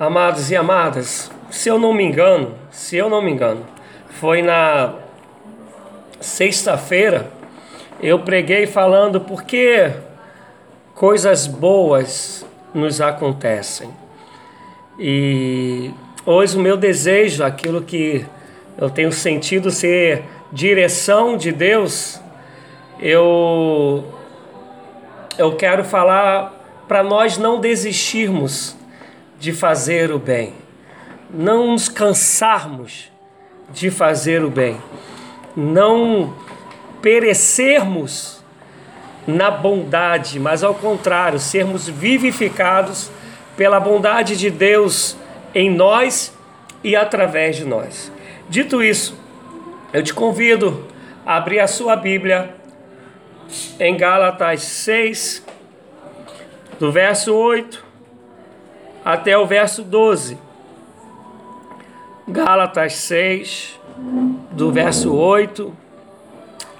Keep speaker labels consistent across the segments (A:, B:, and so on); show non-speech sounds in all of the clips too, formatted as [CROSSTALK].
A: Amados e amadas, se eu não me engano, se eu não me engano, foi na sexta-feira eu preguei falando porque coisas boas nos acontecem. E hoje o meu desejo, aquilo que eu tenho sentido ser direção de Deus, eu eu quero falar para nós não desistirmos de fazer o bem, não nos cansarmos de fazer o bem, não perecermos na bondade, mas ao contrário, sermos vivificados pela bondade de Deus em nós e através de nós. Dito isso, eu te convido a abrir a sua Bíblia em Gálatas 6, do verso 8 até o verso 12. Gálatas 6, do verso 8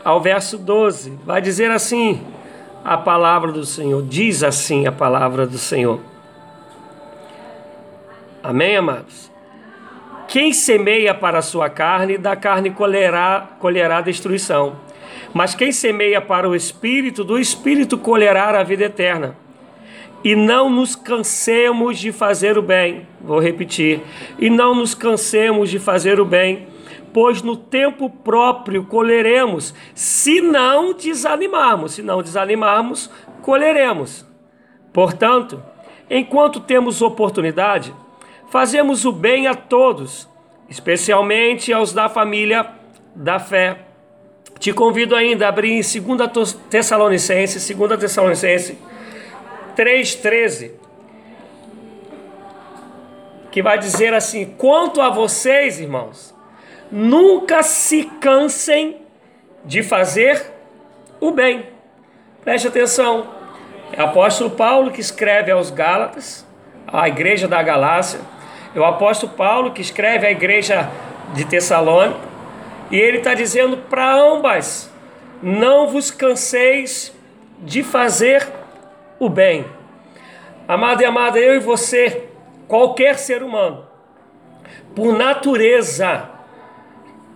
A: ao verso 12. Vai dizer assim a palavra do Senhor, diz assim a palavra do Senhor. Amém, amados? Quem semeia para a sua carne, da carne colherá, colherá destruição. Mas quem semeia para o espírito, do espírito colherá a vida eterna e não nos cansemos de fazer o bem. Vou repetir. E não nos cansemos de fazer o bem, pois no tempo próprio colheremos, se não desanimarmos. Se não desanimarmos, colheremos. Portanto, enquanto temos oportunidade, fazemos o bem a todos, especialmente aos da família da fé. Te convido ainda a abrir em 2 Tessalonicenses, 2 Tessalonicenses 3,13, que vai dizer assim: quanto a vocês, irmãos, nunca se cansem de fazer o bem. Preste atenção. É o apóstolo Paulo que escreve aos Gálatas, à igreja da Galácia. É o apóstolo Paulo que escreve à igreja de Tessalônica. E ele está dizendo para ambas: não vos canseis de fazer o bem. Amado e amada, eu e você, qualquer ser humano, por natureza,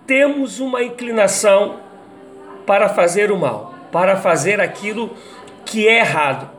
A: temos uma inclinação para fazer o mal, para fazer aquilo que é errado.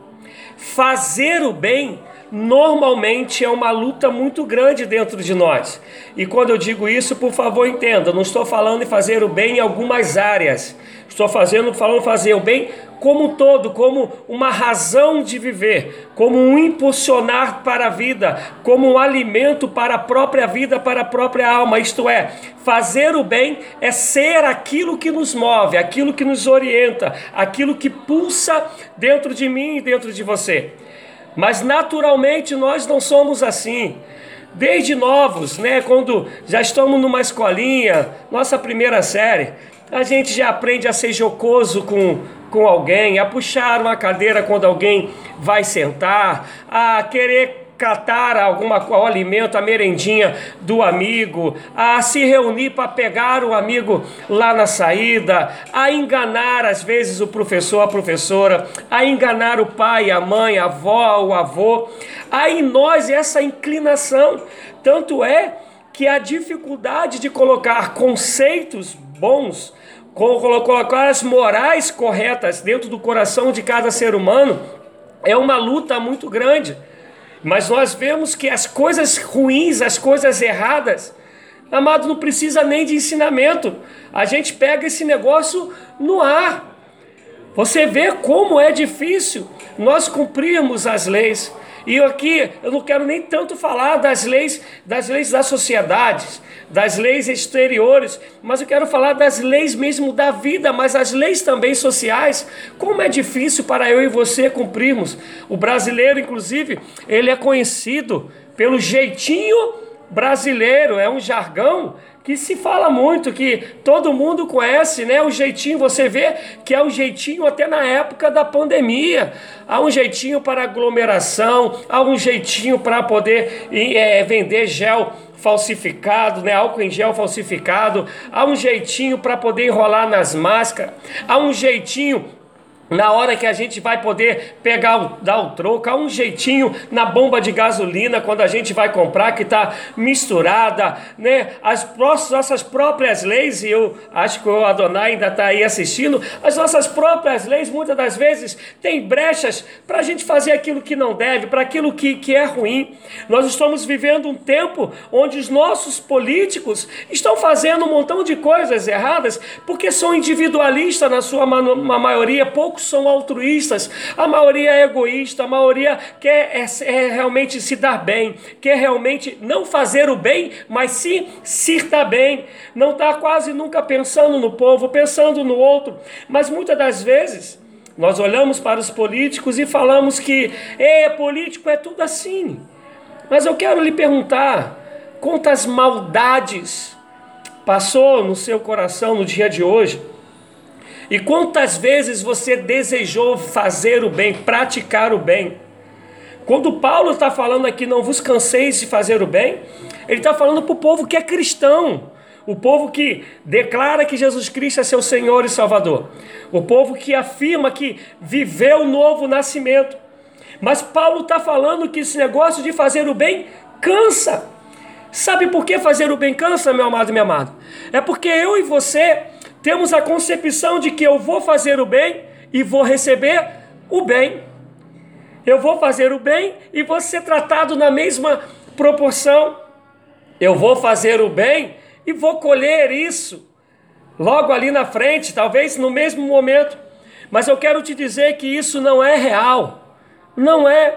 A: Fazer o bem normalmente é uma luta muito grande dentro de nós. E quando eu digo isso, por favor, entenda, não estou falando em fazer o bem em algumas áreas. Estou fazendo, falando fazer o bem como um todo, como uma razão de viver, como um impulsionar para a vida, como um alimento para a própria vida, para a própria alma. Isto é, fazer o bem é ser aquilo que nos move, aquilo que nos orienta, aquilo que pulsa dentro de mim e dentro de você. Mas naturalmente nós não somos assim. Desde novos, né, quando já estamos numa escolinha, nossa primeira série, a gente já aprende a ser jocoso com, com alguém, a puxar uma cadeira quando alguém vai sentar, a querer catar alguma o alimento, a merendinha do amigo, a se reunir para pegar o amigo lá na saída, a enganar às vezes o professor, a professora, a enganar o pai, a mãe, a avó, o avô. Em nós essa inclinação, tanto é que a dificuldade de colocar conceitos bons, colocar as morais corretas dentro do coração de cada ser humano é uma luta muito grande. Mas nós vemos que as coisas ruins, as coisas erradas, amado, não precisa nem de ensinamento. A gente pega esse negócio no ar. Você vê como é difícil nós cumprirmos as leis. E aqui eu não quero nem tanto falar das leis, das leis das sociedades, das leis exteriores, mas eu quero falar das leis mesmo da vida, mas as leis também sociais. Como é difícil para eu e você cumprirmos. O brasileiro, inclusive, ele é conhecido pelo jeitinho brasileiro, é um jargão que se fala muito, que todo mundo conhece, né? O jeitinho, você vê que é o jeitinho até na época da pandemia. Há um jeitinho para aglomeração, há um jeitinho para poder é, vender gel falsificado, né? álcool em gel falsificado, há um jeitinho para poder enrolar nas máscaras, há um jeitinho na hora que a gente vai poder pegar, dar o troco, há um jeitinho na bomba de gasolina quando a gente vai comprar que está misturada, né? As nossas próprias leis, e eu acho que o Adonai ainda está aí assistindo, as nossas próprias leis muitas das vezes têm brechas para a gente fazer aquilo que não deve, para aquilo que, que é ruim. Nós estamos vivendo um tempo onde os nossos políticos estão fazendo um montão de coisas erradas porque são individualistas na sua maioria, pouco poucos são altruístas, a maioria é egoísta, a maioria quer é, é realmente se dar bem, quer realmente não fazer o bem, mas sim se dar bem, não está quase nunca pensando no povo, pensando no outro, mas muitas das vezes nós olhamos para os políticos e falamos que é político é tudo assim. Mas eu quero lhe perguntar, quantas maldades passou no seu coração no dia de hoje? E quantas vezes você desejou fazer o bem, praticar o bem? Quando Paulo está falando aqui, não vos canseis de fazer o bem, ele está falando para o povo que é cristão, o povo que declara que Jesus Cristo é seu Senhor e Salvador, o povo que afirma que viveu o novo nascimento. Mas Paulo está falando que esse negócio de fazer o bem cansa. Sabe por que fazer o bem cansa, meu amado e minha amada? É porque eu e você temos a concepção de que eu vou fazer o bem e vou receber o bem. Eu vou fazer o bem e vou ser tratado na mesma proporção. Eu vou fazer o bem e vou colher isso logo ali na frente, talvez no mesmo momento. Mas eu quero te dizer que isso não é real. Não é.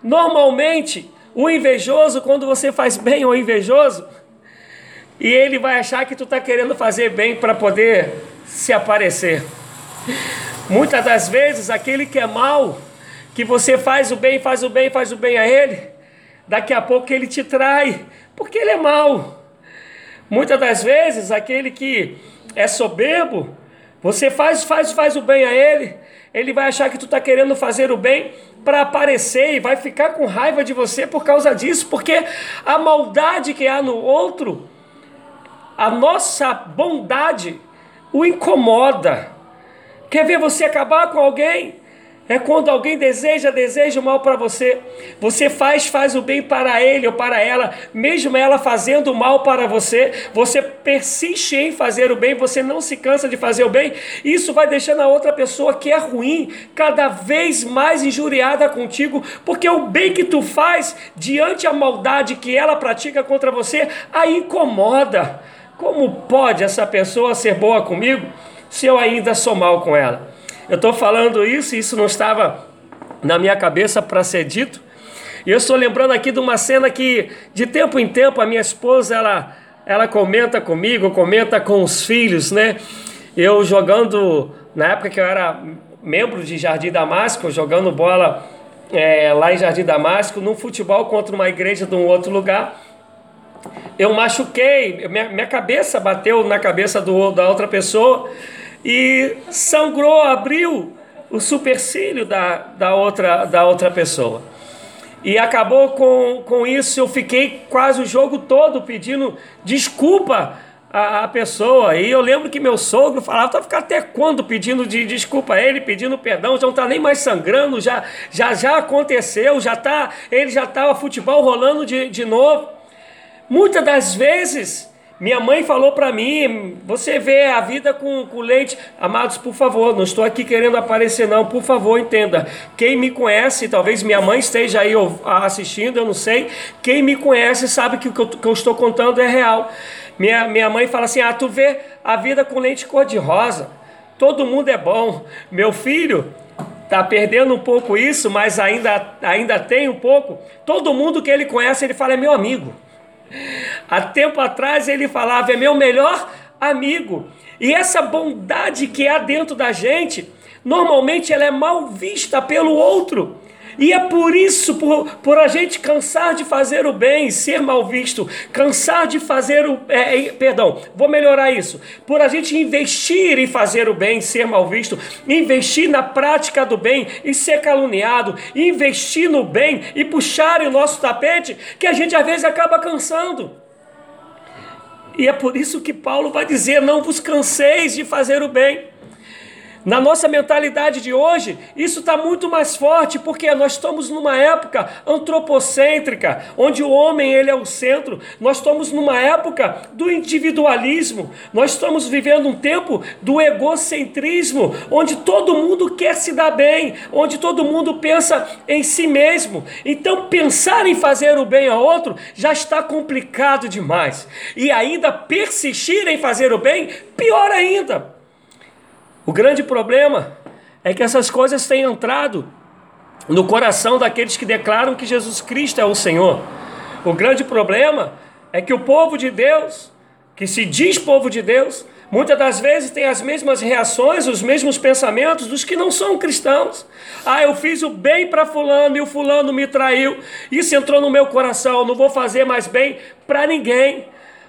A: Normalmente, o invejoso, quando você faz bem ao invejoso, e ele vai achar que tu está querendo fazer bem para poder se aparecer. Muitas das vezes, aquele que é mal, que você faz o bem, faz o bem, faz o bem a ele, daqui a pouco ele te trai, porque ele é mal. Muitas das vezes, aquele que é soberbo, você faz, faz, faz o bem a ele, ele vai achar que tu está querendo fazer o bem para aparecer e vai ficar com raiva de você por causa disso, porque a maldade que há no outro a nossa bondade o incomoda. Quer ver você acabar com alguém? É quando alguém deseja, deseja o mal para você. Você faz, faz o bem para ele ou para ela, mesmo ela fazendo o mal para você. Você persiste em fazer o bem, você não se cansa de fazer o bem. Isso vai deixando a outra pessoa que é ruim cada vez mais injuriada contigo, porque o bem que tu faz diante a maldade que ela pratica contra você a incomoda. Como pode essa pessoa ser boa comigo se eu ainda sou mal com ela? Eu estou falando isso e isso não estava na minha cabeça para ser dito. E eu estou lembrando aqui de uma cena que, de tempo em tempo, a minha esposa ela, ela comenta comigo, comenta com os filhos, né? Eu jogando, na época que eu era membro de Jardim Damasco, jogando bola é, lá em Jardim Damasco, num futebol contra uma igreja de um outro lugar eu machuquei, minha, minha cabeça bateu na cabeça do, da outra pessoa e sangrou, abriu o supercílio da, da, outra, da outra pessoa. E acabou com, com isso, eu fiquei quase o jogo todo pedindo desculpa à, à pessoa. E eu lembro que meu sogro falava, tá ficar até quando pedindo de, desculpa a ele, pedindo perdão, já não está nem mais sangrando, já já, já aconteceu, já tá, ele já estava futebol rolando de, de novo. Muitas das vezes, minha mãe falou para mim: você vê a vida com, com leite. Amados, por favor, não estou aqui querendo aparecer, não, por favor, entenda. Quem me conhece, talvez minha mãe esteja aí assistindo, eu não sei. Quem me conhece sabe que o que eu, que eu estou contando é real. Minha, minha mãe fala assim: ah, tu vê a vida com leite cor-de-rosa. Todo mundo é bom. Meu filho, está perdendo um pouco isso, mas ainda, ainda tem um pouco. Todo mundo que ele conhece, ele fala, é meu amigo. Há tempo atrás ele falava: é meu melhor amigo. E essa bondade que há dentro da gente, normalmente ela é mal vista pelo outro. E é por isso, por, por a gente cansar de fazer o bem, ser mal visto, cansar de fazer o. É, é, perdão, vou melhorar isso. Por a gente investir em fazer o bem, ser mal visto, investir na prática do bem e ser caluniado, investir no bem e puxar o nosso tapete, que a gente às vezes acaba cansando. E é por isso que Paulo vai dizer: não vos canseis de fazer o bem. Na nossa mentalidade de hoje, isso está muito mais forte, porque nós estamos numa época antropocêntrica, onde o homem ele é o centro. Nós estamos numa época do individualismo. Nós estamos vivendo um tempo do egocentrismo, onde todo mundo quer se dar bem, onde todo mundo pensa em si mesmo. Então, pensar em fazer o bem a outro já está complicado demais. E ainda persistir em fazer o bem, pior ainda. O grande problema é que essas coisas têm entrado no coração daqueles que declaram que Jesus Cristo é o Senhor. O grande problema é que o povo de Deus, que se diz povo de Deus, muitas das vezes tem as mesmas reações, os mesmos pensamentos dos que não são cristãos. Ah, eu fiz o bem para fulano e o fulano me traiu. Isso entrou no meu coração, não vou fazer mais bem para ninguém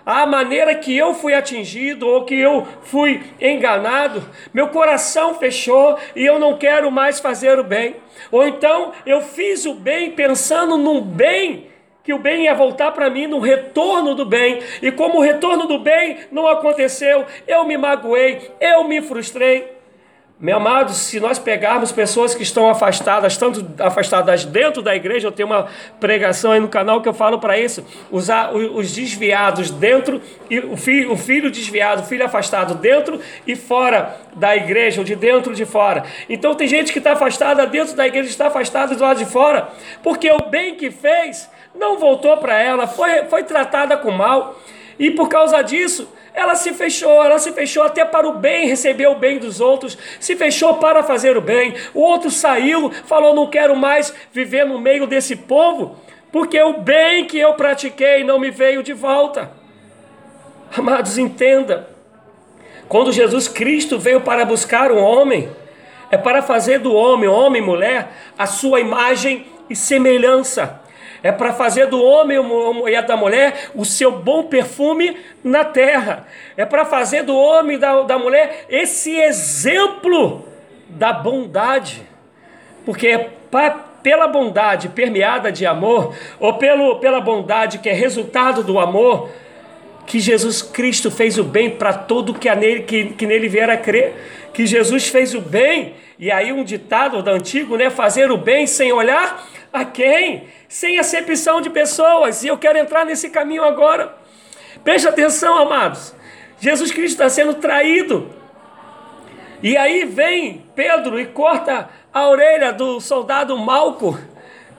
A: a maneira que eu fui atingido ou que eu fui enganado, meu coração fechou e eu não quero mais fazer o bem. Ou então eu fiz o bem pensando num bem que o bem ia voltar para mim no retorno do bem, e como o retorno do bem não aconteceu, eu me magoei, eu me frustrei. Meu amado, se nós pegarmos pessoas que estão afastadas, tanto afastadas dentro da igreja, eu tenho uma pregação aí no canal que eu falo para isso, usar os desviados dentro, e o filho, o filho desviado, o filho afastado dentro e fora da igreja, ou de dentro de fora. Então tem gente que está afastada dentro da igreja, está afastada do lado de fora, porque o bem que fez não voltou para ela, foi, foi tratada com mal, e por causa disso, ela se fechou, ela se fechou até para o bem, receber o bem dos outros, se fechou para fazer o bem. O outro saiu, falou: Não quero mais viver no meio desse povo, porque o bem que eu pratiquei não me veio de volta. Amados, entenda: quando Jesus Cristo veio para buscar um homem, é para fazer do homem, homem e mulher, a sua imagem e semelhança é para fazer do homem e da mulher o seu bom perfume na terra, é para fazer do homem e da, da mulher esse exemplo da bondade, porque é pela bondade permeada de amor, ou pelo, pela bondade que é resultado do amor, que Jesus Cristo fez o bem para todo que, nele, que, que nele vier a crer, que Jesus fez o bem, e aí um ditado do antigo, né, fazer o bem sem olhar a quem? Sem acepção de pessoas. E eu quero entrar nesse caminho agora. Preste atenção, amados. Jesus Cristo está sendo traído. E aí vem Pedro e corta a orelha do soldado Malco,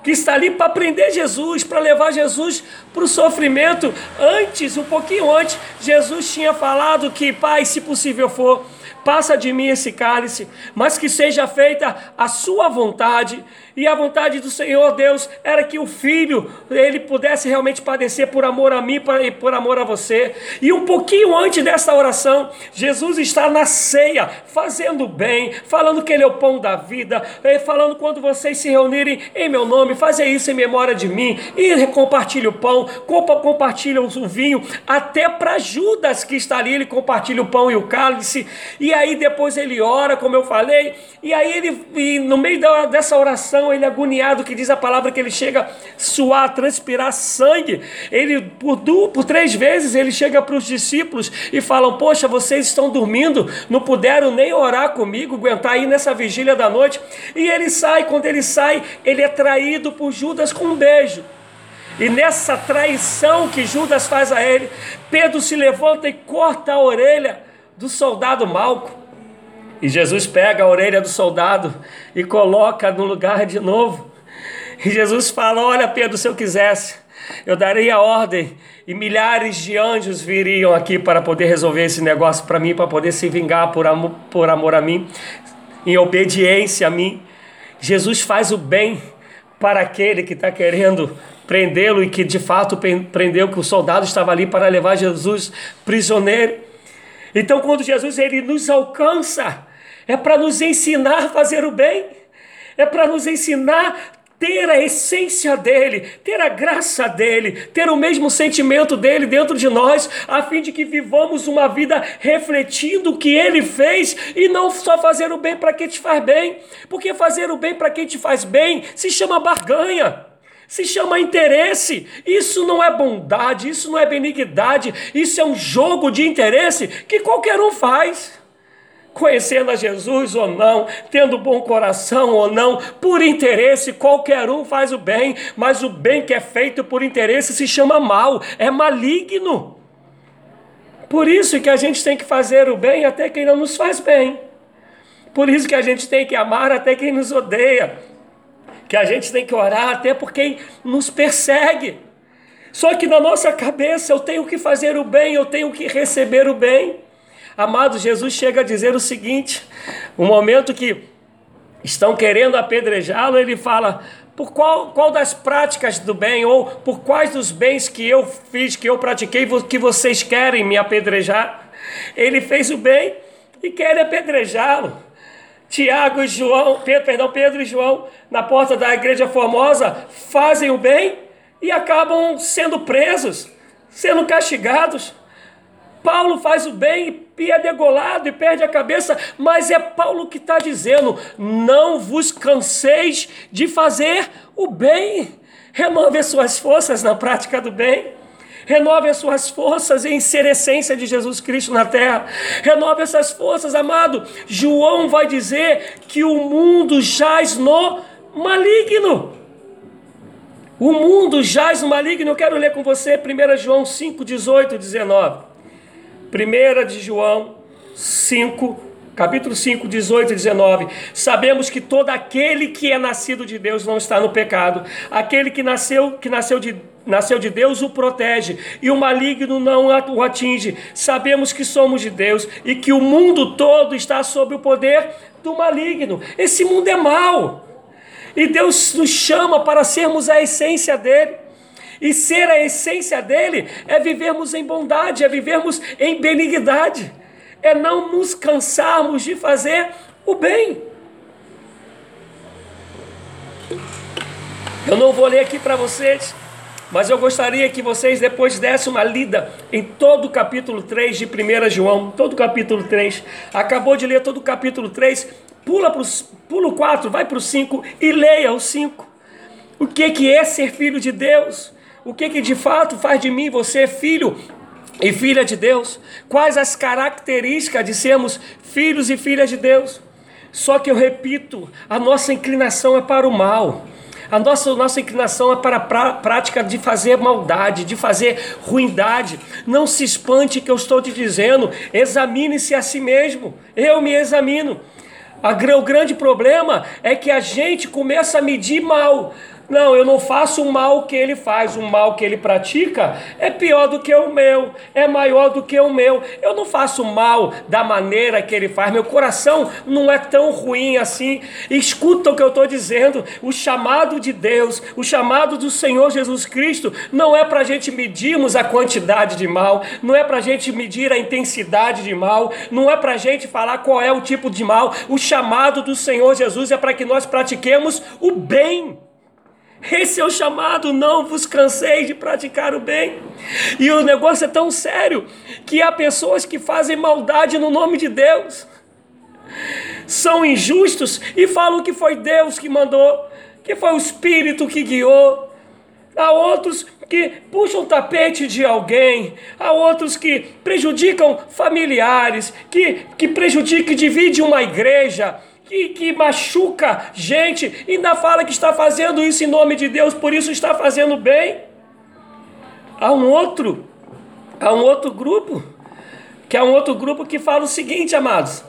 A: que está ali para prender Jesus, para levar Jesus para o sofrimento. Antes, um pouquinho antes, Jesus tinha falado que, Pai, se possível for, passa de mim esse cálice, mas que seja feita a sua vontade. E a vontade do Senhor Deus era que o filho ele pudesse realmente padecer por amor a mim e por amor a você. E um pouquinho antes dessa oração, Jesus está na ceia, fazendo bem, falando que ele é o pão da vida, falando quando vocês se reunirem em meu nome, fazer isso em memória de mim, e compartilha o pão, compartilha o vinho, até para Judas que está ali, ele compartilha o pão e o cálice, e aí depois ele ora, como eu falei, e aí ele, e no meio dessa oração, ele agoniado, que diz a palavra que ele chega a suar, transpirar sangue. Ele, por, duas, por três vezes, ele chega para os discípulos e falam: Poxa, vocês estão dormindo, não puderam nem orar comigo, aguentar aí nessa vigília da noite. E ele sai, quando ele sai, ele é traído por Judas com um beijo. E nessa traição que Judas faz a ele, Pedro se levanta e corta a orelha do soldado Malco. E Jesus pega a orelha do soldado e coloca no lugar de novo. E Jesus fala: Olha, Pedro, se eu quisesse, eu daria a ordem e milhares de anjos viriam aqui para poder resolver esse negócio para mim, para poder se vingar por amor, por amor a mim, em obediência a mim. Jesus faz o bem para aquele que está querendo prendê-lo e que de fato prendeu, que o soldado estava ali para levar Jesus prisioneiro. Então, quando Jesus ele nos alcança, é para nos ensinar a fazer o bem, é para nos ensinar ter a essência dele, ter a graça dele, ter o mesmo sentimento dele dentro de nós, a fim de que vivamos uma vida refletindo o que ele fez e não só fazer o bem para quem te faz bem, porque fazer o bem para quem te faz bem se chama barganha. Se chama interesse, isso não é bondade, isso não é benignidade, isso é um jogo de interesse que qualquer um faz. Conhecendo a Jesus ou não, tendo bom coração ou não, por interesse, qualquer um faz o bem, mas o bem que é feito por interesse se chama mal, é maligno. Por isso que a gente tem que fazer o bem até quem não nos faz bem. Por isso que a gente tem que amar até quem nos odeia. Que a gente tem que orar até por quem nos persegue. Só que na nossa cabeça eu tenho que fazer o bem, eu tenho que receber o bem. Amado, Jesus chega a dizer o seguinte: o momento que estão querendo apedrejá-lo, ele fala: por qual, qual das práticas do bem, ou por quais dos bens que eu fiz, que eu pratiquei, que vocês querem me apedrejar? Ele fez o bem e querem apedrejá-lo. Tiago e João, Pedro, perdão, Pedro e João, na porta da igreja formosa, fazem o bem e acabam sendo presos, sendo castigados. Paulo faz o bem e é degolado e perde a cabeça, mas é Paulo que está dizendo: não vos canseis de fazer o bem. Renove as suas forças na prática do bem. Renove as suas forças em ser essência de Jesus Cristo na terra. Renove essas forças, amado. João vai dizer que o mundo jaz no maligno. O mundo jaz no maligno. Eu quero ler com você 1 João 5, 18 19. 1 de João 5, capítulo 5, 18 e 19. Sabemos que todo aquele que é nascido de Deus não está no pecado. Aquele que nasceu, que nasceu de nasceu de Deus o protege e o maligno não o atinge. Sabemos que somos de Deus e que o mundo todo está sob o poder do maligno. Esse mundo é mau. E Deus nos chama para sermos a essência dele. E ser a essência dele é vivermos em bondade, é vivermos em benignidade, é não nos cansarmos de fazer o bem. Eu não vou ler aqui para vocês, mas eu gostaria que vocês depois dessem uma lida em todo o capítulo 3 de 1 João, todo o capítulo 3. Acabou de ler todo o capítulo 3, pula, pro, pula o 4, vai para o 5 e leia o 5. O que, que é ser filho de Deus? O que, que de fato faz de mim você filho e filha de Deus? Quais as características de sermos filhos e filhas de Deus? Só que eu repito, a nossa inclinação é para o mal. A nossa, nossa inclinação é para a prática de fazer maldade, de fazer ruindade. Não se espante que eu estou te dizendo, examine-se a si mesmo. Eu me examino. O grande problema é que a gente começa a medir mal. Não, eu não faço o mal que ele faz, o mal que ele pratica é pior do que o meu, é maior do que o meu. Eu não faço mal da maneira que ele faz, meu coração não é tão ruim assim. Escuta o que eu estou dizendo: o chamado de Deus, o chamado do Senhor Jesus Cristo, não é para a gente medirmos a quantidade de mal, não é para a gente medir a intensidade de mal, não é para a gente falar qual é o tipo de mal. O chamado do Senhor Jesus é para que nós pratiquemos o bem. Esse é o chamado, não vos canseis de praticar o bem. E o negócio é tão sério que há pessoas que fazem maldade no nome de Deus. São injustos e falam que foi Deus que mandou, que foi o Espírito que guiou. Há outros que puxam o tapete de alguém, há outros que prejudicam familiares, que, que prejudicam e dividem uma igreja que, que machuca gente, ainda fala que está fazendo isso em nome de Deus, por isso está fazendo bem. Há um outro, há um outro grupo, que é um outro grupo que fala o seguinte, amados: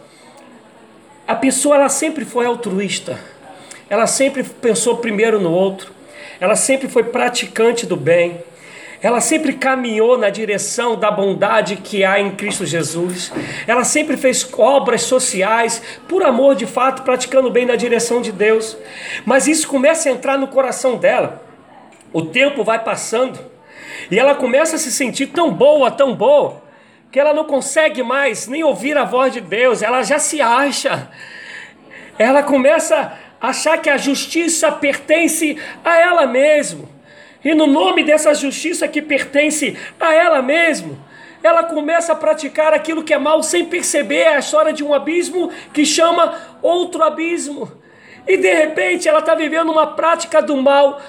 A: a pessoa ela sempre foi altruísta, ela sempre pensou primeiro no outro, ela sempre foi praticante do bem ela sempre caminhou na direção da bondade que há em Cristo Jesus. Ela sempre fez obras sociais, por amor de fato, praticando bem na direção de Deus. Mas isso começa a entrar no coração dela. O tempo vai passando e ela começa a se sentir tão boa, tão boa, que ela não consegue mais nem ouvir a voz de Deus, ela já se acha. Ela começa a achar que a justiça pertence a ela mesma e no nome dessa justiça que pertence a ela mesma, ela começa a praticar aquilo que é mal sem perceber a história de um abismo que chama outro abismo. E de repente ela está vivendo uma prática do mal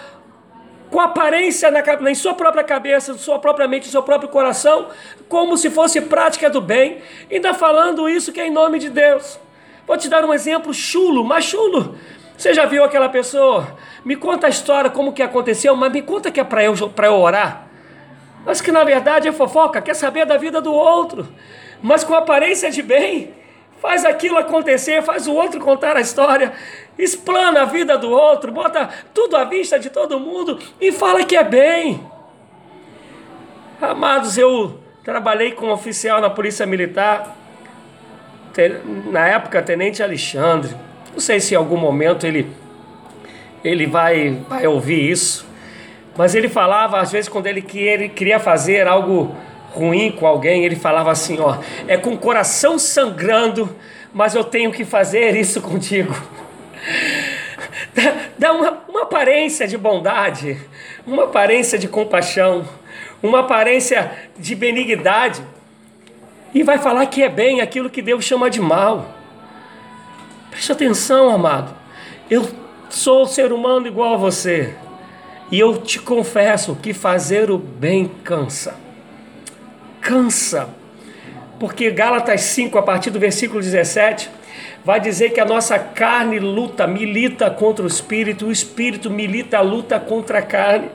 A: com aparência na, em sua própria cabeça, sua própria mente, seu próprio coração, como se fosse prática do bem, ainda falando isso que é em nome de Deus. Vou te dar um exemplo chulo, mas chulo. Você já viu aquela pessoa? Me conta a história, como que aconteceu, mas me conta que é para eu, eu orar. Mas que na verdade é fofoca, quer saber da vida do outro, mas com aparência de bem faz aquilo acontecer, faz o outro contar a história, explana a vida do outro, bota tudo à vista de todo mundo e fala que é bem. Amados, eu trabalhei como oficial na Polícia Militar, na época, Tenente Alexandre. Não sei se em algum momento ele, ele vai, vai ouvir isso, mas ele falava, às vezes, quando ele queria fazer algo ruim com alguém, ele falava assim: ó, é com o coração sangrando, mas eu tenho que fazer isso contigo. [LAUGHS] Dá uma, uma aparência de bondade, uma aparência de compaixão, uma aparência de benignidade, e vai falar que é bem aquilo que Deus chama de mal. Preste atenção, amado. Eu sou ser humano igual a você. E eu te confesso que fazer o bem cansa cansa. Porque Gálatas 5, a partir do versículo 17, vai dizer que a nossa carne luta, milita contra o espírito, o espírito milita, luta contra a carne.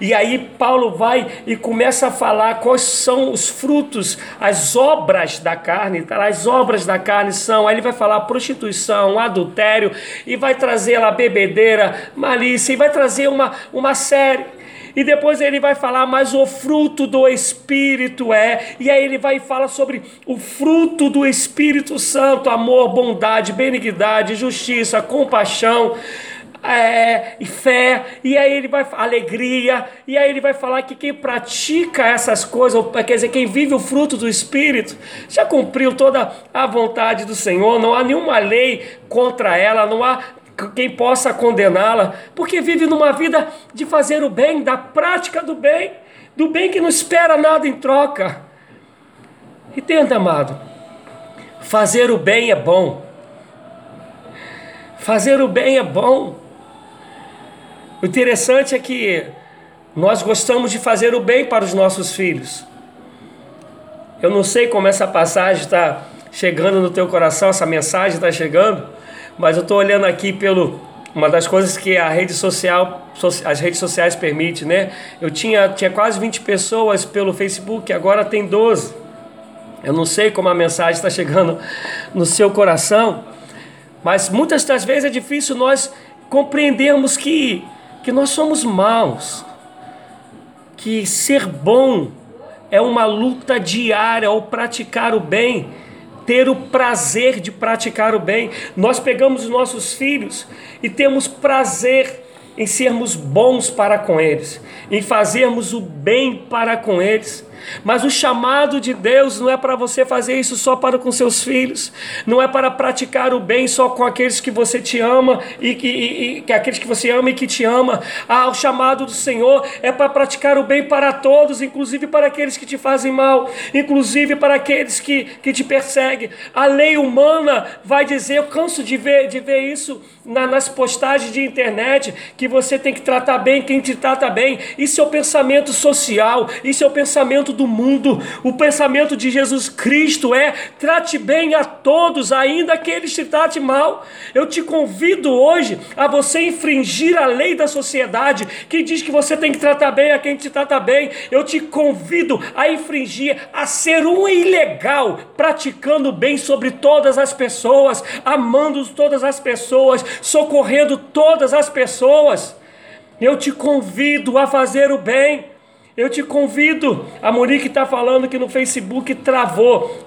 A: E aí Paulo vai e começa a falar quais são os frutos, as obras da carne. Tá? As obras da carne são, aí ele vai falar prostituição, adultério, e vai trazer lá bebedeira, malícia, e vai trazer uma, uma série. E depois ele vai falar, mas o fruto do Espírito é. E aí ele vai falar sobre o fruto do Espírito Santo: amor, bondade, benignidade, justiça, compaixão. É, e fé, e aí ele vai alegria, e aí ele vai falar que quem pratica essas coisas, quer dizer, quem vive o fruto do Espírito, já cumpriu toda a vontade do Senhor, não há nenhuma lei contra ela, não há quem possa condená-la, porque vive numa vida de fazer o bem, da prática do bem, do bem que não espera nada em troca. Entenda, amado, fazer o bem é bom. Fazer o bem é bom. O interessante é que nós gostamos de fazer o bem para os nossos filhos. Eu não sei como essa passagem está chegando no teu coração, essa mensagem está chegando mas eu estou olhando aqui pelo uma das coisas que a rede social, as redes sociais permite, né? Eu tinha, tinha quase 20 pessoas pelo Facebook, agora tem 12. Eu não sei como a mensagem está chegando no seu coração, mas muitas das vezes é difícil nós compreendermos que, que nós somos maus, que ser bom é uma luta diária ao praticar o bem ter o prazer de praticar o bem. Nós pegamos os nossos filhos e temos prazer em sermos bons para com eles, em fazermos o bem para com eles. Mas o chamado de Deus não é para você fazer isso só para com seus filhos, não é para praticar o bem só com aqueles que você te ama e que, e, e, aqueles que você ama e que te ama. Ah, o chamado do Senhor é para praticar o bem para todos, inclusive para aqueles que te fazem mal, inclusive para aqueles que, que te perseguem. A lei humana vai dizer, eu canso de ver, de ver isso na, nas postagens de internet, que você tem que tratar bem quem te trata bem. Isso é o pensamento social, isso é o pensamento do mundo. O pensamento de Jesus Cristo é: trate bem a todos, ainda que eles te tratem mal. Eu te convido hoje a você infringir a lei da sociedade que diz que você tem que tratar bem a quem te trata bem. Eu te convido a infringir, a ser um ilegal, praticando bem sobre todas as pessoas, amando todas as pessoas, socorrendo todas as pessoas. Eu te convido a fazer o bem. Eu te convido. A Monique está falando que no Facebook travou.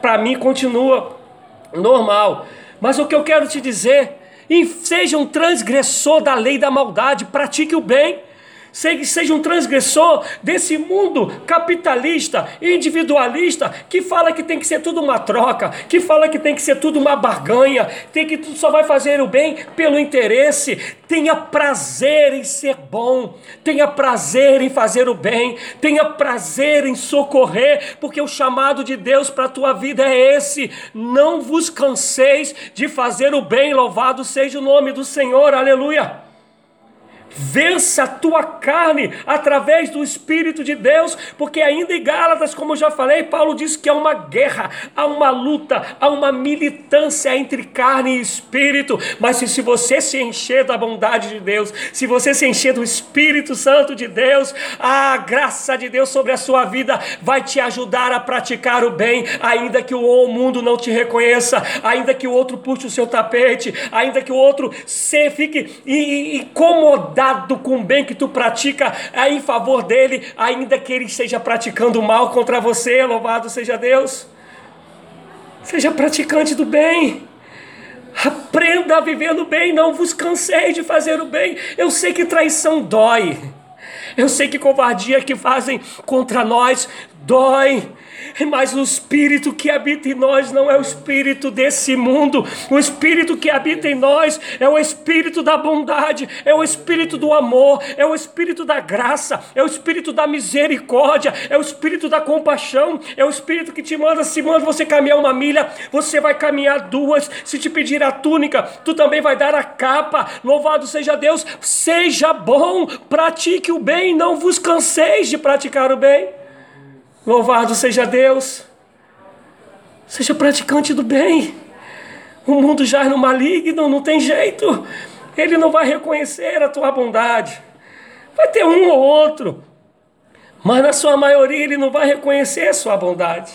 A: Para mim continua normal. Mas o que eu quero te dizer, seja um transgressor da lei da maldade, pratique o bem seja um transgressor desse mundo capitalista, individualista, que fala que tem que ser tudo uma troca, que fala que tem que ser tudo uma barganha, tem que só vai fazer o bem pelo interesse. Tenha prazer em ser bom, tenha prazer em fazer o bem, tenha prazer em socorrer, porque o chamado de Deus para a tua vida é esse. Não vos canseis de fazer o bem, louvado seja o nome do Senhor, aleluia. Vença a tua carne através do Espírito de Deus, porque ainda em Gálatas, como já falei, Paulo diz que há uma guerra, há uma luta, há uma militância entre carne e espírito. Mas se, se você se encher da bondade de Deus, se você se encher do Espírito Santo de Deus, a graça de Deus sobre a sua vida vai te ajudar a praticar o bem, ainda que o mundo não te reconheça, ainda que o outro puxe o seu tapete, ainda que o outro se fique incomodado com o bem que tu pratica é em favor dele, ainda que ele esteja praticando mal contra você, louvado seja Deus. Seja praticante do bem. Aprenda a viver no bem, não vos cansei de fazer o bem. Eu sei que traição dói. Eu sei que covardia que fazem contra nós dói. Mas o espírito que habita em nós não é o espírito desse mundo. O espírito que habita em nós é o espírito da bondade, é o espírito do amor, é o espírito da graça, é o espírito da misericórdia, é o espírito da compaixão, é o espírito que te manda, se manda você caminhar uma milha, você vai caminhar duas. Se te pedir a túnica, tu também vai dar a capa. Louvado seja Deus, seja bom, pratique o bem, não vos canseis de praticar o bem. Louvado seja Deus. Seja praticante do bem. O mundo já é no maligno, não tem jeito. Ele não vai reconhecer a tua bondade. Vai ter um ou outro, mas na sua maioria ele não vai reconhecer a sua bondade.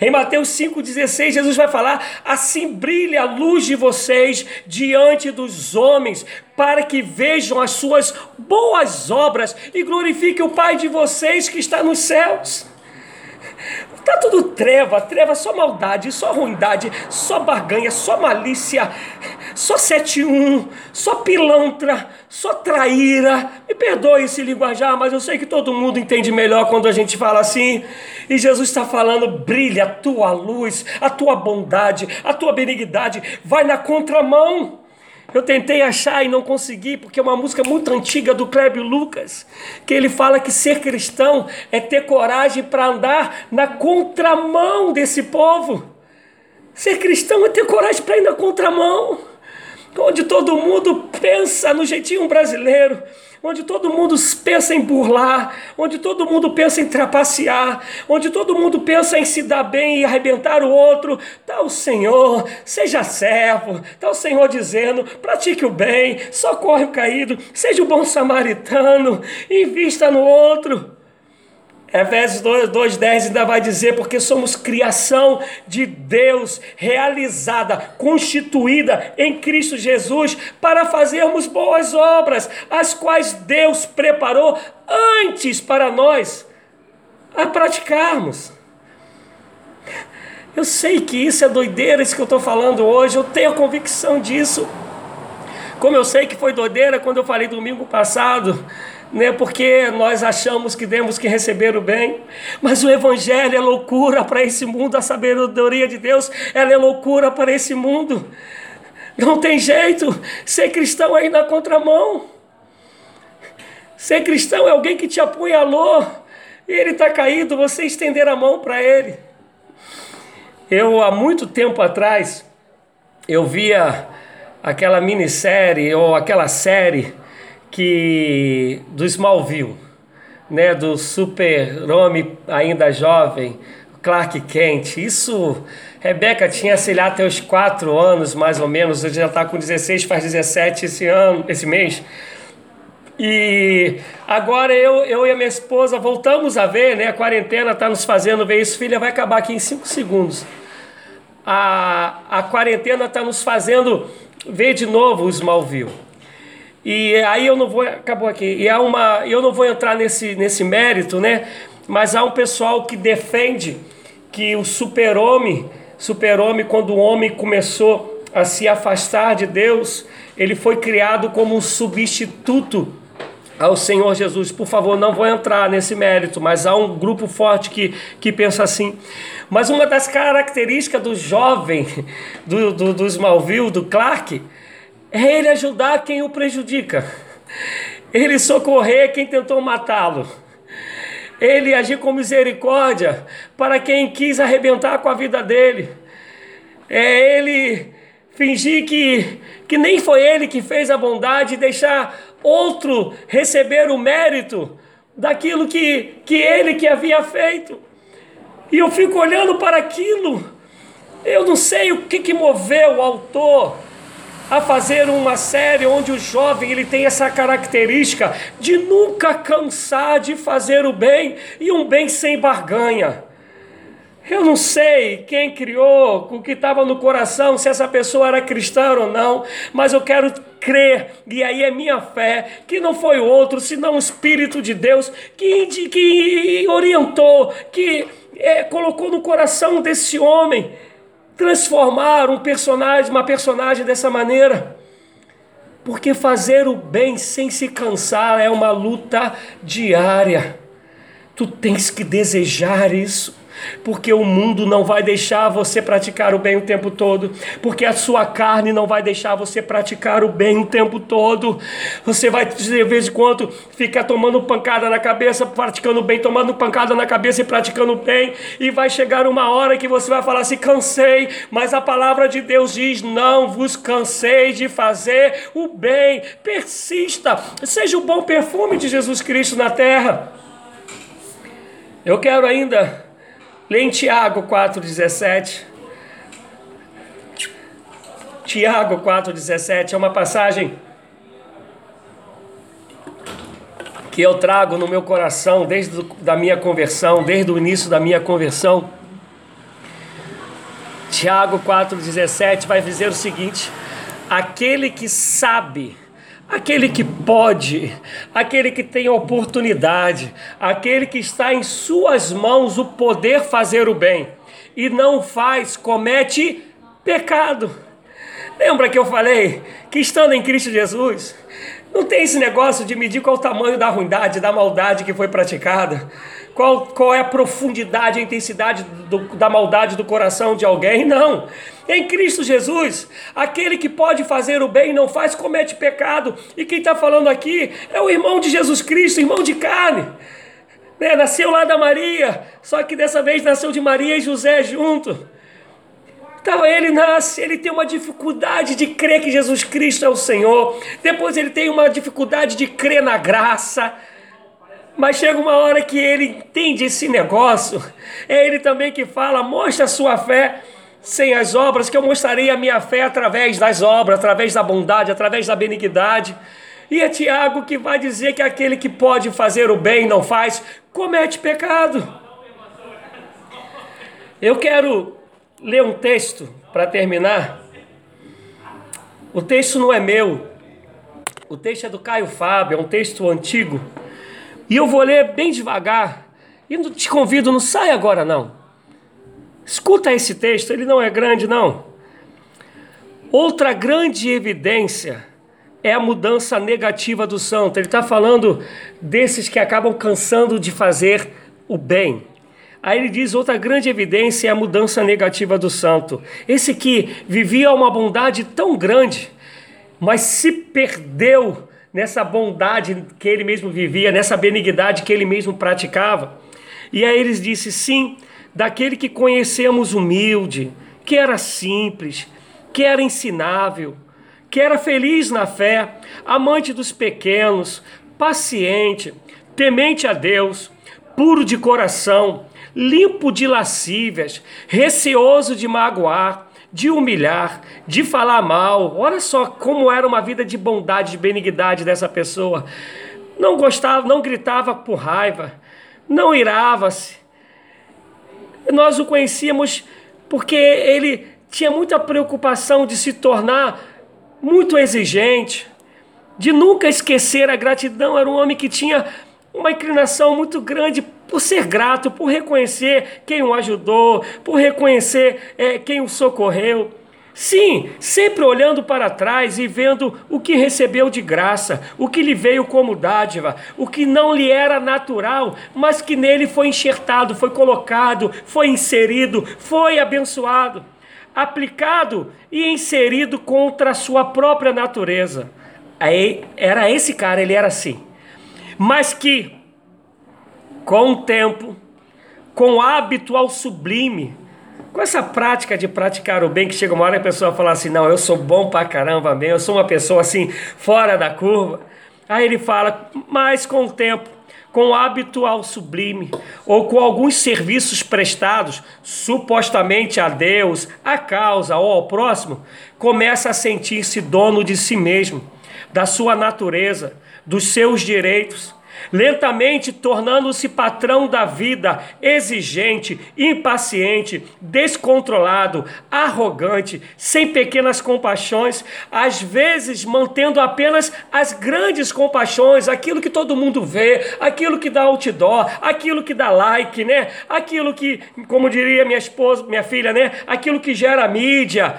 A: Em Mateus 5,16, Jesus vai falar: Assim brilhe a luz de vocês diante dos homens, para que vejam as suas boas obras e glorifiquem o Pai de vocês que está nos céus. Tá tudo treva, treva, só maldade, só ruindade, só barganha, só malícia, só 71, só pilantra, só traíra. Me perdoe esse linguajar, mas eu sei que todo mundo entende melhor quando a gente fala assim. E Jesus está falando: brilha a tua luz, a tua bondade, a tua benignidade, vai na contramão. Eu tentei achar e não consegui, porque é uma música muito antiga do Clébio Lucas, que ele fala que ser cristão é ter coragem para andar na contramão desse povo. Ser cristão é ter coragem para ir na contramão, onde todo mundo pensa no jeitinho brasileiro onde todo mundo pensa em burlar, onde todo mundo pensa em trapacear, onde todo mundo pensa em se dar bem e arrebentar o outro, está o Senhor, seja servo, está o Senhor dizendo: pratique o bem, socorre o caído, seja o bom samaritano, invista no outro. Efésios 2,10 ainda vai dizer, porque somos criação de Deus, realizada, constituída em Cristo Jesus, para fazermos boas obras, as quais Deus preparou antes para nós a praticarmos. Eu sei que isso é doideira, isso que eu estou falando hoje, eu tenho a convicção disso. Como eu sei que foi doideira quando eu falei domingo passado né? porque nós achamos que temos que receber o bem, mas o Evangelho é loucura para esse mundo, a sabedoria de Deus ela é loucura para esse mundo. Não tem jeito, ser cristão é ir na contramão. Ser cristão é alguém que te apunhalou e ele está caído, você estender a mão para ele. Eu, há muito tempo atrás, eu via aquela minissérie ou aquela série que do Smallville, né, do super-homem ainda jovem, Clark Kent. Isso, Rebeca tinha, sei lá, até os 4 anos, mais ou menos, ele já está com 16, faz 17 esse ano, esse mês. E agora eu, eu e a minha esposa voltamos a ver, né? A quarentena está nos fazendo ver isso. Filha, vai acabar aqui em 5 segundos. A, a quarentena está nos fazendo ver de novo o Smallville. E aí eu não vou, acabou aqui. E há uma, eu não vou entrar nesse, nesse mérito, né? Mas há um pessoal que defende que o super-homem, super-homem, quando o homem começou a se afastar de Deus, ele foi criado como um substituto ao Senhor Jesus. Por favor, não vou entrar nesse mérito, mas há um grupo forte que, que pensa assim. Mas uma das características do jovem, [LAUGHS] do, do, do Smallville, do Clark, é ele ajudar quem o prejudica, ele socorrer quem tentou matá-lo, ele agir com misericórdia para quem quis arrebentar com a vida dele, é ele fingir que, que nem foi ele que fez a bondade e deixar outro receber o mérito daquilo que, que ele que havia feito. E eu fico olhando para aquilo. Eu não sei o que, que moveu o autor a fazer uma série onde o jovem ele tem essa característica de nunca cansar de fazer o bem e um bem sem barganha. Eu não sei quem criou, o que estava no coração, se essa pessoa era cristã ou não, mas eu quero crer, e aí é minha fé, que não foi outro, senão o Espírito de Deus que, que orientou, que é, colocou no coração desse homem transformar um personagem, uma personagem dessa maneira. Porque fazer o bem sem se cansar é uma luta diária. Tu tens que desejar isso porque o mundo não vai deixar você praticar o bem o tempo todo, porque a sua carne não vai deixar você praticar o bem o tempo todo. Você vai de vez em quando ficar tomando pancada na cabeça, praticando o bem, tomando pancada na cabeça e praticando o bem, e vai chegar uma hora que você vai falar assim: cansei, mas a palavra de Deus diz: não vos cansei de fazer o bem, persista, seja o bom perfume de Jesus Cristo na terra. Eu quero ainda Lê em Tiago 4,17. Tiago 4,17 é uma passagem que eu trago no meu coração desde da minha conversão, desde o início da minha conversão. Tiago 4,17 vai dizer o seguinte: aquele que sabe aquele que pode, aquele que tem oportunidade, aquele que está em suas mãos o poder fazer o bem e não faz, comete pecado. Lembra que eu falei que estando em Cristo Jesus, não tem esse negócio de medir qual o tamanho da ruindade, da maldade que foi praticada, qual, qual é a profundidade, a intensidade do, da maldade do coração de alguém. Não. Em Cristo Jesus, aquele que pode fazer o bem e não faz, comete pecado. E quem está falando aqui é o irmão de Jesus Cristo, irmão de carne. Né? Nasceu lá da Maria, só que dessa vez nasceu de Maria e José junto. Então ele nasce, ele tem uma dificuldade de crer que Jesus Cristo é o Senhor. Depois ele tem uma dificuldade de crer na graça. Mas chega uma hora que ele entende esse negócio. É ele também que fala: mostra a sua fé sem as obras, que eu mostrarei a minha fé através das obras, através da bondade, através da benignidade. E é Tiago que vai dizer que aquele que pode fazer o bem e não faz, comete pecado. Eu quero ler um texto para terminar. O texto não é meu, o texto é do Caio Fábio, é um texto antigo. E eu vou ler bem devagar. E não te convido, não sai agora não. Escuta esse texto, ele não é grande não. Outra grande evidência é a mudança negativa do santo. Ele está falando desses que acabam cansando de fazer o bem. Aí ele diz: outra grande evidência é a mudança negativa do santo. Esse que vivia uma bondade tão grande, mas se perdeu nessa bondade que ele mesmo vivia, nessa benignidade que ele mesmo praticava. E aí eles disse: sim, daquele que conhecemos humilde, que era simples, que era ensinável, que era feliz na fé, amante dos pequenos, paciente, temente a Deus, puro de coração, limpo de lascívias, receoso de magoar, de humilhar, de falar mal. Olha só como era uma vida de bondade, de benignidade dessa pessoa. Não gostava, não gritava por raiva, não irava-se. Nós o conhecíamos porque ele tinha muita preocupação de se tornar muito exigente, de nunca esquecer a gratidão. Era um homem que tinha uma inclinação muito grande por ser grato, por reconhecer quem o ajudou, por reconhecer é, quem o socorreu. Sim, sempre olhando para trás e vendo o que recebeu de graça, o que lhe veio como dádiva, o que não lhe era natural, mas que nele foi enxertado, foi colocado, foi inserido, foi abençoado, aplicado e inserido contra a sua própria natureza. Aí, era esse cara, ele era assim. Mas que com o tempo, com hábito ao sublime, com essa prática de praticar o bem, que chega uma hora a pessoa fala assim: não, eu sou bom pra caramba mesmo, eu sou uma pessoa assim, fora da curva. Aí ele fala, mas com o tempo, com o hábito ao sublime, ou com alguns serviços prestados, supostamente a Deus, à causa ou ao próximo, começa a sentir-se dono de si mesmo, da sua natureza, dos seus direitos, lentamente tornando-se patrão da vida, exigente, impaciente, descontrolado, arrogante, sem pequenas compaixões, às vezes mantendo apenas as grandes compaixões, aquilo que todo mundo vê, aquilo que dá outdoor, aquilo que dá like, né? Aquilo que, como diria minha esposa, minha filha, né? Aquilo que gera mídia.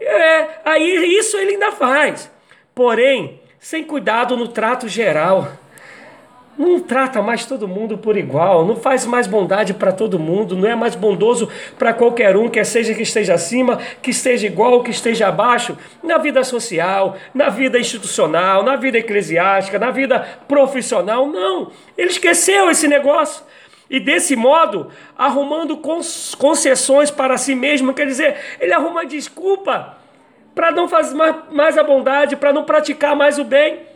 A: É, aí isso ele ainda faz. Porém, sem cuidado no trato geral não trata mais todo mundo por igual, não faz mais bondade para todo mundo, não é mais bondoso para qualquer um, quer seja que esteja acima, que esteja igual que esteja abaixo, na vida social, na vida institucional, na vida eclesiástica, na vida profissional. Não, ele esqueceu esse negócio. E desse modo, arrumando concessões para si mesmo, quer dizer, ele arruma desculpa para não fazer mais a bondade, para não praticar mais o bem.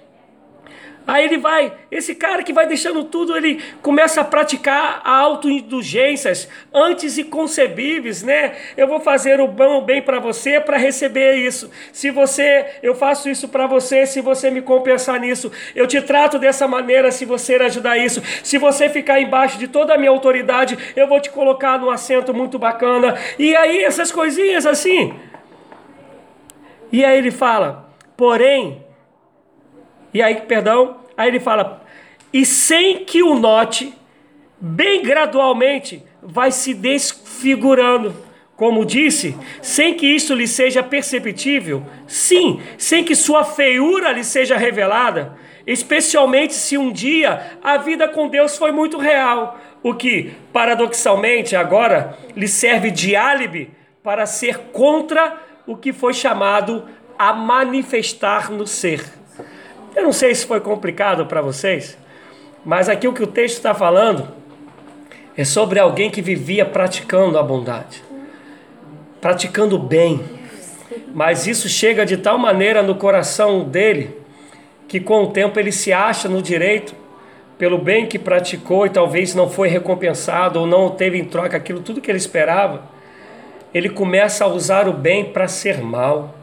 A: Aí ele vai, esse cara que vai deixando tudo, ele começa a praticar autoindulgências antes e concebíveis, né? Eu vou fazer o bom bem para você para receber isso. Se você, eu faço isso para você, se você me compensar nisso, eu te trato dessa maneira se você ajudar isso. Se você ficar embaixo de toda a minha autoridade, eu vou te colocar num assento muito bacana. E aí essas coisinhas assim. E aí ele fala: "Porém, e aí, perdão, aí ele fala, e sem que o note, bem gradualmente, vai se desfigurando. Como disse, sem que isso lhe seja perceptível, sim, sem que sua feiura lhe seja revelada, especialmente se um dia a vida com Deus foi muito real, o que, paradoxalmente, agora lhe serve de álibi para ser contra o que foi chamado a manifestar no ser. Eu não sei se foi complicado para vocês, mas aqui o que o texto está falando é sobre alguém que vivia praticando a bondade, praticando o bem. Mas isso chega de tal maneira no coração dele que com o tempo ele se acha no direito pelo bem que praticou e talvez não foi recompensado ou não teve em troca aquilo tudo que ele esperava. Ele começa a usar o bem para ser mal.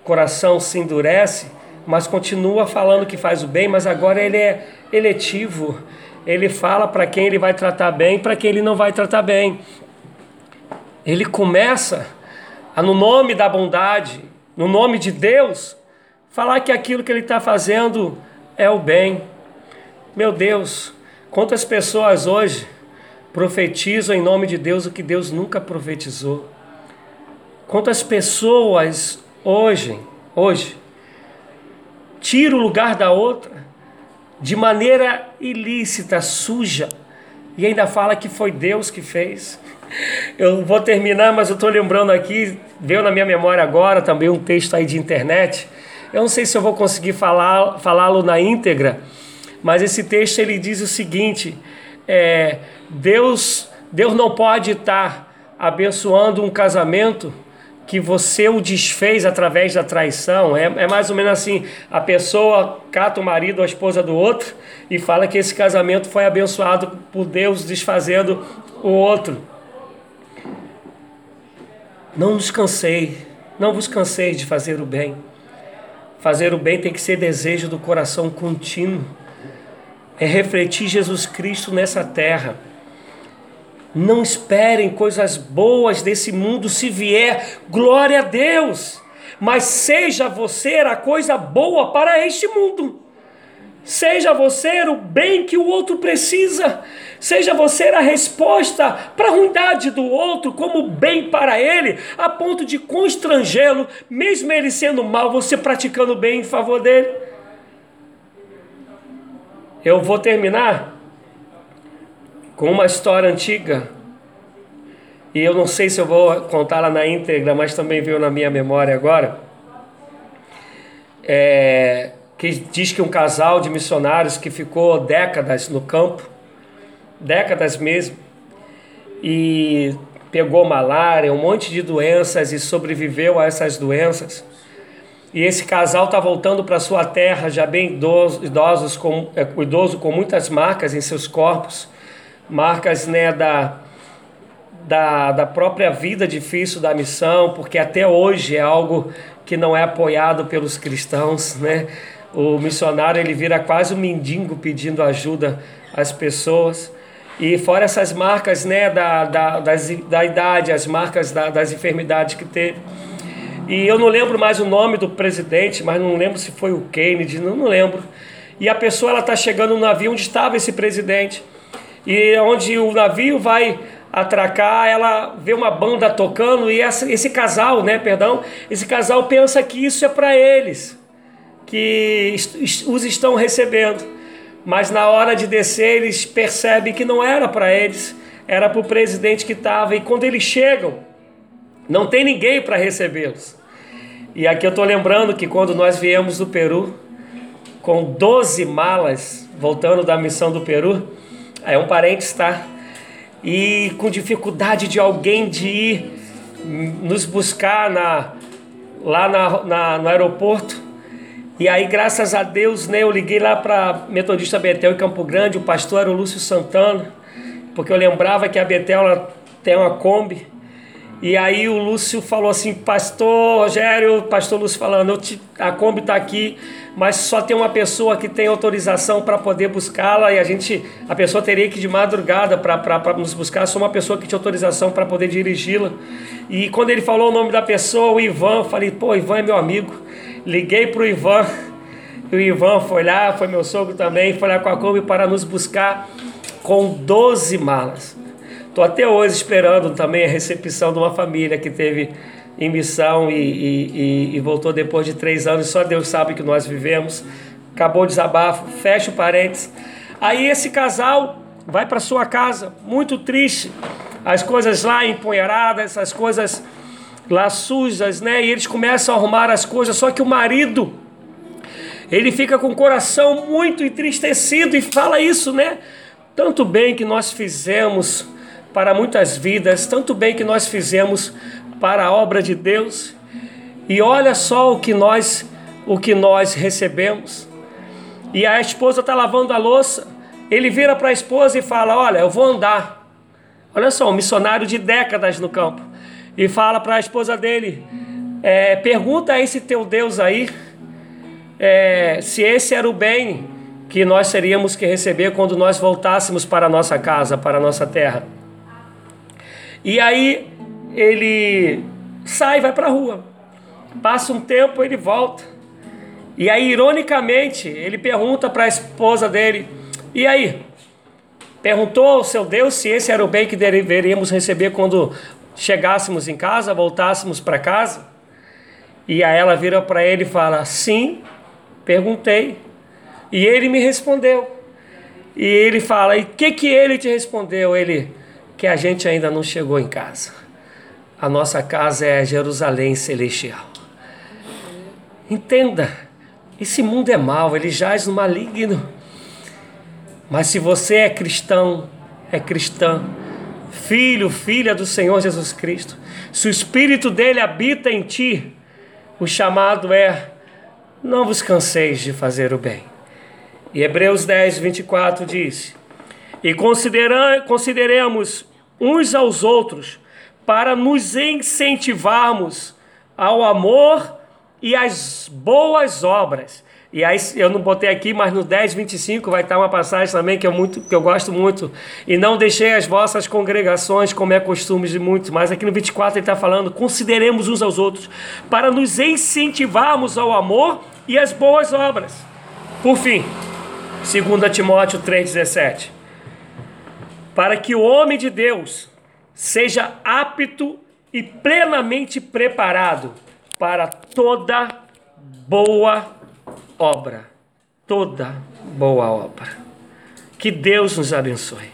A: O coração se endurece mas continua falando que faz o bem, mas agora ele é eletivo. Ele fala para quem ele vai tratar bem, para quem ele não vai tratar bem. Ele começa a, no nome da bondade, no nome de Deus, falar que aquilo que ele está fazendo é o bem. Meu Deus, quantas pessoas hoje profetizam em nome de Deus o que Deus nunca profetizou? Quantas pessoas hoje, hoje, tira o lugar da outra de maneira ilícita, suja, e ainda fala que foi Deus que fez. Eu vou terminar, mas eu estou lembrando aqui, veio na minha memória agora também um texto aí de internet. Eu não sei se eu vou conseguir falar, falá-lo na íntegra, mas esse texto ele diz o seguinte: é, Deus, Deus não pode estar abençoando um casamento que você o desfez através da traição. É, é mais ou menos assim: a pessoa cata o marido ou a esposa do outro e fala que esse casamento foi abençoado por Deus desfazendo o outro. Não nos cansei, não vos cansei de fazer o bem. Fazer o bem tem que ser desejo do coração contínuo. É refletir Jesus Cristo nessa terra não esperem coisas boas desse mundo se vier, glória a Deus. Mas seja você a coisa boa para este mundo. Seja você o bem que o outro precisa. Seja você a resposta para a ruindade do outro como bem para ele, a ponto de constrangê-lo, mesmo ele sendo mal, você praticando bem em favor dele. Eu vou terminar com uma história antiga. E eu não sei se eu vou contá-la na íntegra, mas também veio na minha memória agora. É, que diz que um casal de missionários que ficou décadas no campo, décadas mesmo, e pegou malária, um monte de doenças e sobreviveu a essas doenças. E esse casal está voltando para sua terra, já bem idosos, idosos com, é, idoso, com muitas marcas em seus corpos, marcas né, da, da, da própria vida difícil da missão, porque até hoje é algo que não é apoiado pelos cristãos, né? O missionário ele vira quase um mendigo pedindo ajuda às pessoas. E fora essas marcas né, da, da, das, da idade, as marcas da, das enfermidades que teve. E eu não lembro mais o nome do presidente, mas não lembro se foi o Kennedy, não, não lembro. E a pessoa ela está chegando no navio onde estava esse presidente. E onde o navio vai atracar, ela vê uma banda tocando e essa, esse casal, né, perdão, esse casal pensa que isso é para eles, que os estão recebendo. Mas na hora de descer, eles percebem que não era para eles, era para o presidente que estava. E quando eles chegam, não tem ninguém para recebê-los. E aqui eu estou lembrando que quando nós viemos do Peru, com 12 malas, voltando da missão do Peru, aí um parente está, e com dificuldade de alguém de ir nos buscar na, lá na, na, no aeroporto. E aí, graças a Deus, né, eu liguei lá para Metodista Betel em Campo Grande, o pastor era o Lúcio Santana, porque eu lembrava que a Betel tem uma Kombi. E aí o Lúcio falou assim, pastor Rogério, pastor Lúcio falando, te, a Kombi está aqui, mas só tem uma pessoa que tem autorização para poder buscá-la e a gente, a pessoa teria que ir de madrugada para nos buscar, só uma pessoa que tinha autorização para poder dirigi-la. E quando ele falou o nome da pessoa, o Ivan, falei, pô, Ivan é meu amigo. Liguei para o Ivan, e [LAUGHS] o Ivan foi lá, foi meu sogro também, foi lá com a Kombi para nos buscar com 12 malas. Estou até hoje esperando também a recepção de uma família que teve em missão e, e, e, voltou depois de três anos. Só Deus sabe que nós vivemos. Acabou o desabafo, fecha o parênteses. Aí esse casal vai para sua casa, muito triste. As coisas lá empoeiradas, as coisas lá sujas, né? E eles começam a arrumar as coisas, só que o marido ele fica com o coração muito entristecido e fala isso, né? Tanto bem que nós fizemos para muitas vidas, tanto bem que nós fizemos para a obra de Deus. E olha só o que nós o que nós recebemos. E a esposa está lavando a louça. Ele vira para a esposa e fala: Olha, eu vou andar. Olha só, um missionário de décadas no campo e fala para a esposa dele: é, pergunta a esse teu Deus aí é, se esse era o bem que nós teríamos que receber quando nós voltássemos para a nossa casa, para a nossa terra. E aí ele sai, vai para a rua. Passa um tempo, ele volta. E aí, ironicamente, ele pergunta para a esposa dele: E aí? Perguntou ao seu Deus se esse era o bem que deveríamos receber quando chegássemos em casa, voltássemos para casa? E aí ela vira para ele e fala: Sim, perguntei. E ele me respondeu. E ele fala: E o que, que ele te respondeu? Ele: Que a gente ainda não chegou em casa. A nossa casa é Jerusalém celestial. Entenda, esse mundo é mau, ele jaz no maligno. Mas se você é cristão, é cristã, filho, filha do Senhor Jesus Cristo, se o Espírito dele habita em ti, o chamado é: não vos canseis de fazer o bem. E Hebreus 10, 24 diz: E consideremos uns aos outros para nos incentivarmos ao amor e às boas obras e aí eu não botei aqui, mas no 10, 25 vai estar uma passagem também que eu, muito, que eu gosto muito. E não deixei as vossas congregações, como é costume de muitos. Mas aqui no 24 ele está falando: consideremos uns aos outros, para nos incentivarmos ao amor e às boas obras. Por fim, 2 Timóteo 3,17. Para que o homem de Deus seja apto e plenamente preparado para toda boa obra, toda boa obra. Que Deus nos abençoe.